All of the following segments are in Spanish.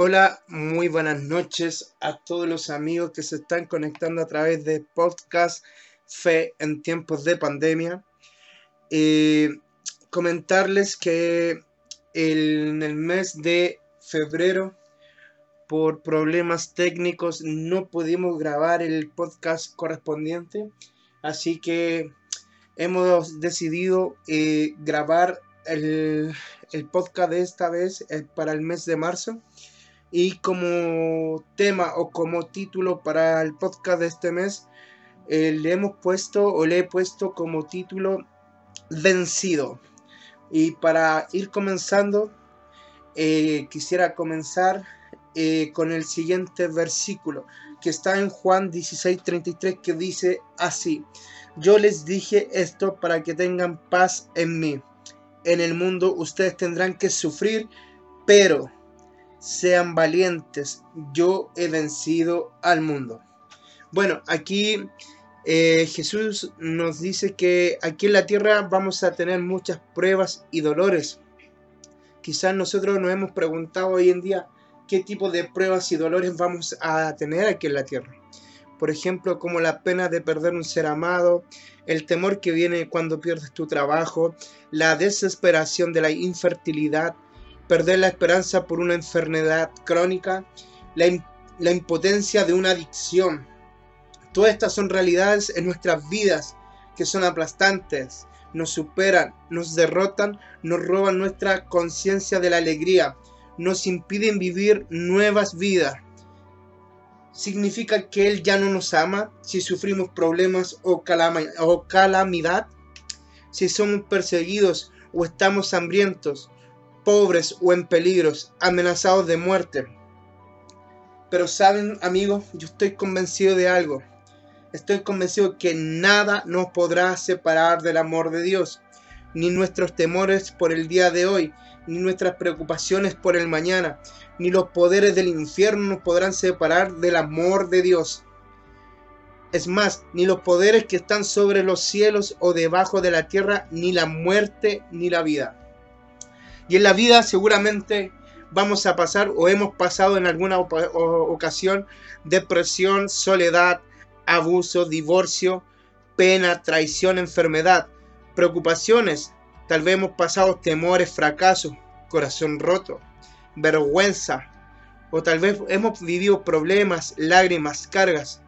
Hola, muy buenas noches a todos los amigos que se están conectando a través de podcast Fe en tiempos de pandemia. Eh, comentarles que en el mes de febrero, por problemas técnicos, no pudimos grabar el podcast correspondiente, así que hemos decidido eh, grabar el, el, podcast de esta vez eh, para el mes de marzo. Y como tema o como título para el podcast de este mes, eh, le hemos puesto o le he puesto como título Vencido. Y para ir comenzando, eh, quisiera comenzar eh, con el siguiente versículo que está en Juan 16:33 que dice así, yo les dije esto para que tengan paz en mí. En el mundo ustedes tendrán que sufrir, pero sean valientes, yo he vencido al mundo. Bueno, aquí eh, Jesús nos dice que aquí en la tierra vamos a tener muchas pruebas y dolores. Quizás nosotros nos hemos preguntado hoy en día qué tipo de pruebas y dolores vamos a tener aquí en la tierra. Por ejemplo, como la pena de perder un ser amado, el temor que viene cuando pierdes tu trabajo, la desesperación de la infertilidad, perder la esperanza por una enfermedad crónica, la, impotencia de una adicción. Todas estas son realidades en nuestras vidas que son aplastantes, nos superan, nos derrotan, nos roban nuestra conciencia de la alegría, nos impiden vivir nuevas vidas. ¿Significa que Él ya no nos ama si sufrimos problemas o, calamidad? Si somos perseguidos o estamos hambrientos, pobres o en peligros, amenazados de muerte. Pero saben, amigos, yo estoy convencido de algo. Estoy convencido que nada nos podrá separar del amor de Dios, ni nuestros temores por el día de hoy, ni nuestras preocupaciones por el mañana, ni los poderes del infierno nos podrán separar del amor de Dios. Es más, ni los poderes que están sobre los cielos o debajo de la tierra, ni la muerte, ni la vida. Y en la vida seguramente vamos a pasar o hemos pasado en alguna ocasión depresión, soledad, abuso, divorcio, pena, traición, enfermedad, preocupaciones. Tal vez hemos pasado temores, fracasos, corazón roto, vergüenza. O tal vez hemos vivido problemas, lágrimas, cargas.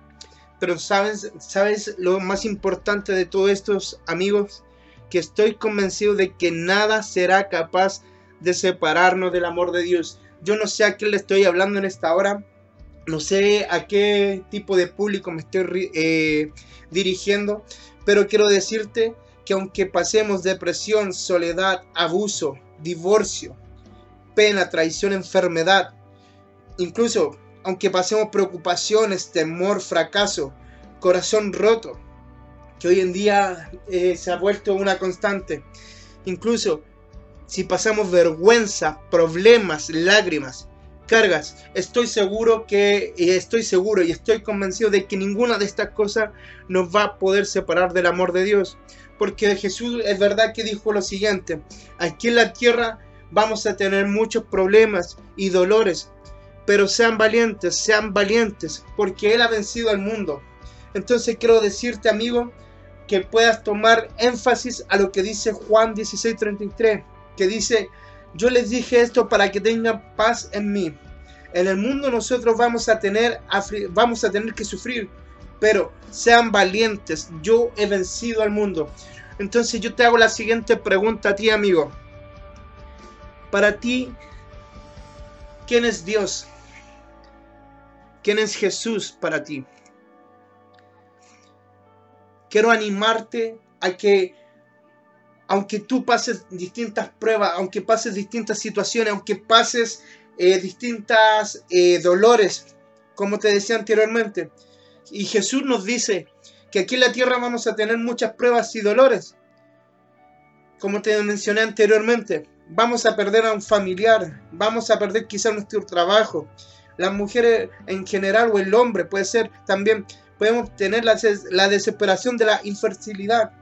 Pero sabes, sabes lo más importante de todos estos amigos, que estoy convencido de que nada será capaz de separarnos del amor de Dios. Yo no sé a qué le estoy hablando en esta hora, no sé a qué tipo de público me estoy eh, dirigiendo, pero quiero decirte que aunque pasemos depresión, soledad, abuso, divorcio, pena, traición, enfermedad, incluso aunque pasemos preocupaciones, temor, fracaso, corazón roto, que hoy en día eh, se ha vuelto una constante, incluso si pasamos vergüenza, problemas, lágrimas, cargas, estoy seguro que, y estoy seguro y estoy convencido de que ninguna de estas cosas nos va a poder separar del amor de Dios. Porque Jesús es verdad que dijo lo siguiente, aquí en la tierra vamos a tener muchos problemas y dolores, pero sean valientes, sean valientes, porque Él ha vencido al mundo. Entonces quiero decirte, amigo, que puedas tomar énfasis a lo que dice Juan 16:33 que dice, yo les dije esto para que tengan paz en mí. En el mundo nosotros vamos a tener, vamos a tener que sufrir, pero sean valientes, yo he vencido al mundo. Entonces yo te hago la siguiente pregunta a ti, amigo. Para ti, ¿quién es Dios? ¿Quién es Jesús para ti? Quiero animarte a que aunque tú pases distintas pruebas, aunque pases distintas situaciones, aunque pases eh, distintas eh, dolores, como te decía anteriormente. Y Jesús nos dice que aquí en la tierra vamos a tener muchas pruebas y dolores. Como te mencioné anteriormente, vamos a perder a un familiar, vamos a perder quizás nuestro trabajo. Las mujeres en general o el hombre puede ser también, podemos tener la, la desesperación de la infertilidad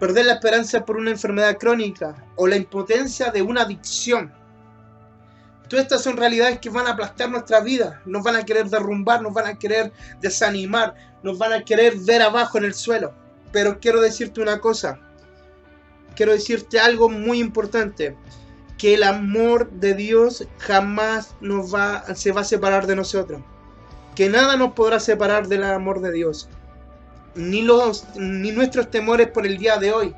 perder la esperanza por una enfermedad crónica o la impotencia de una adicción. Todas estas son realidades que van a aplastar nuestra vida, nos van a querer derrumbar, nos van a querer desanimar, nos van a querer ver abajo en el suelo. Pero quiero decirte una cosa, quiero decirte algo muy importante, que el amor de Dios jamás nos va, se va a separar de nosotros, que nada nos podrá separar del amor de Dios, ni, los, ni nuestros temores por el día de hoy,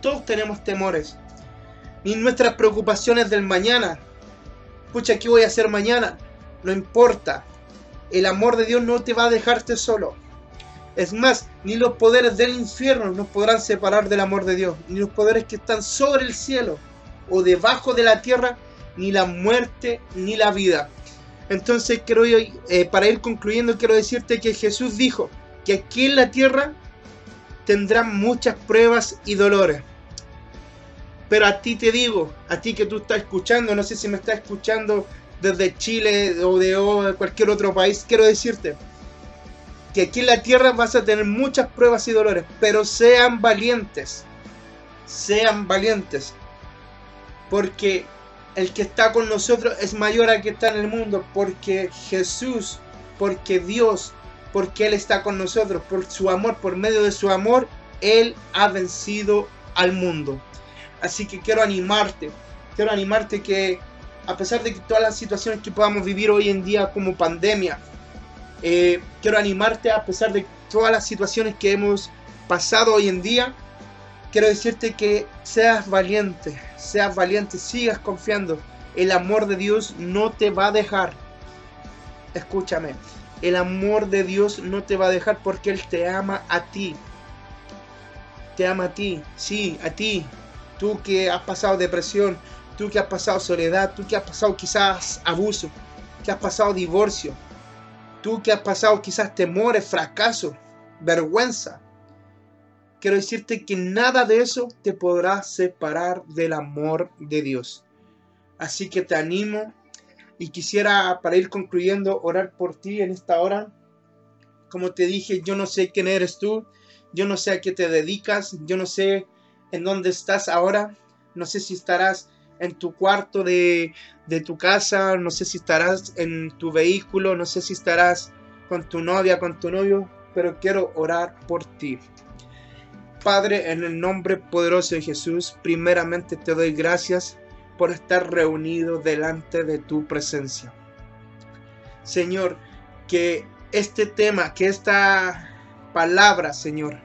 todos tenemos temores, ni nuestras preocupaciones del mañana, Escucha, ¿qué voy a hacer mañana? No importa. El amor de Dios no te va a dejarte solo. Es más, ni los poderes del infierno nos podrán separar del amor de Dios, ni los poderes que están sobre el cielo o debajo de la tierra, ni la muerte, ni la vida. Entonces, quiero, eh, para ir concluyendo, quiero decirte que Jesús dijo que aquí en la tierra tendrán muchas pruebas y dolores. Pero a ti te digo, a ti que tú estás escuchando, no sé si me estás escuchando desde Chile o de cualquier otro país, quiero decirte que aquí en la tierra vas a tener muchas pruebas y dolores, pero sean valientes, sean valientes, porque el que está con nosotros es mayor al que está en el mundo, porque Jesús, porque Dios, porque Él está con nosotros, por su amor, por medio de su amor, Él ha vencido al mundo. Así que quiero animarte, quiero animarte que a pesar de todas las situaciones que podamos vivir hoy en día como pandemia, eh, quiero animarte a pesar de todas las situaciones que hemos pasado hoy en día, quiero decirte que seas valiente, seas valiente, sigas confiando. El amor de Dios no te va a dejar. Escúchame, el amor de Dios no te va a dejar porque Él te ama a ti. Te ama a ti, sí, a ti, tú que has pasado depresión, tú que has pasado soledad, tú que has pasado quizás abuso, que has pasado divorcio, tú que has pasado quizás temores, fracaso, vergüenza. Quiero decirte que nada de eso te podrá separar del amor de Dios. Así que te animo y quisiera, para ir concluyendo, orar por ti en esta hora. Como te dije, yo no sé quién eres tú, yo no sé a qué te dedicas, yo no sé en dónde estás ahora. No sé si estarás en tu cuarto de, tu casa, no sé si estarás en tu vehículo, no sé si estarás con tu novia, con tu novio, pero quiero orar por ti. Padre, en el nombre poderoso de Jesús, primeramente te doy gracias por estar reunido delante de tu presencia. Señor, que este tema, que esta palabra, Señor,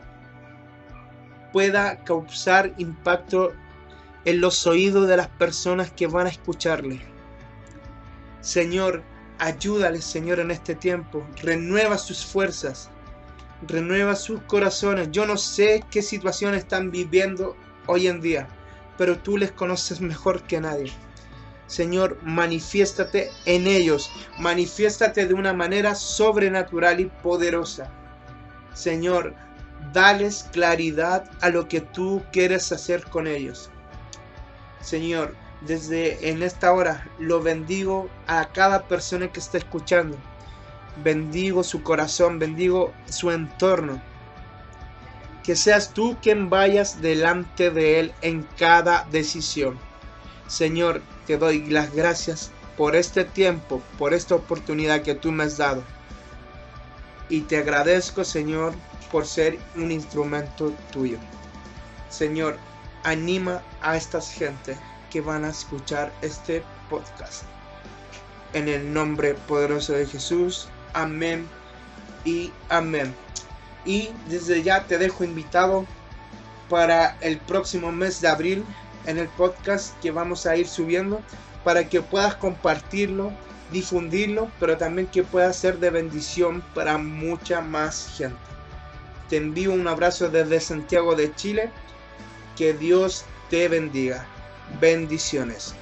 pueda causar impacto en los oídos de las personas que van a escucharle. Señor, ayúdale, Señor, en este tiempo. Renueva sus fuerzas. Renueva sus corazones. Yo no sé qué situación están viviendo hoy en día, pero tú les conoces mejor que nadie. Señor, manifiéstate en ellos. Manifiéstate de una manera sobrenatural y poderosa. Señor, dales claridad a lo que tú quieres hacer con ellos. Señor, desde en esta hora lo bendigo a cada persona que está escuchando. Bendigo su corazón, bendigo su entorno. Que seas tú quien vayas delante de él en cada decisión. Señor, te doy las gracias por este tiempo, por esta oportunidad que tú me has dado. Y te agradezco, Señor, por ser un instrumento tuyo. Señor, anima a estas gente que van a escuchar este podcast. En el nombre poderoso de Jesús. Amén y amén. Y desde ya te dejo invitado para el próximo mes de abril en el podcast que vamos a ir subiendo para que puedas compartirlo, difundirlo, pero también que pueda ser de bendición para mucha más gente. Te envío un abrazo desde Santiago de Chile. Que Dios te bendiga. Bendiciones.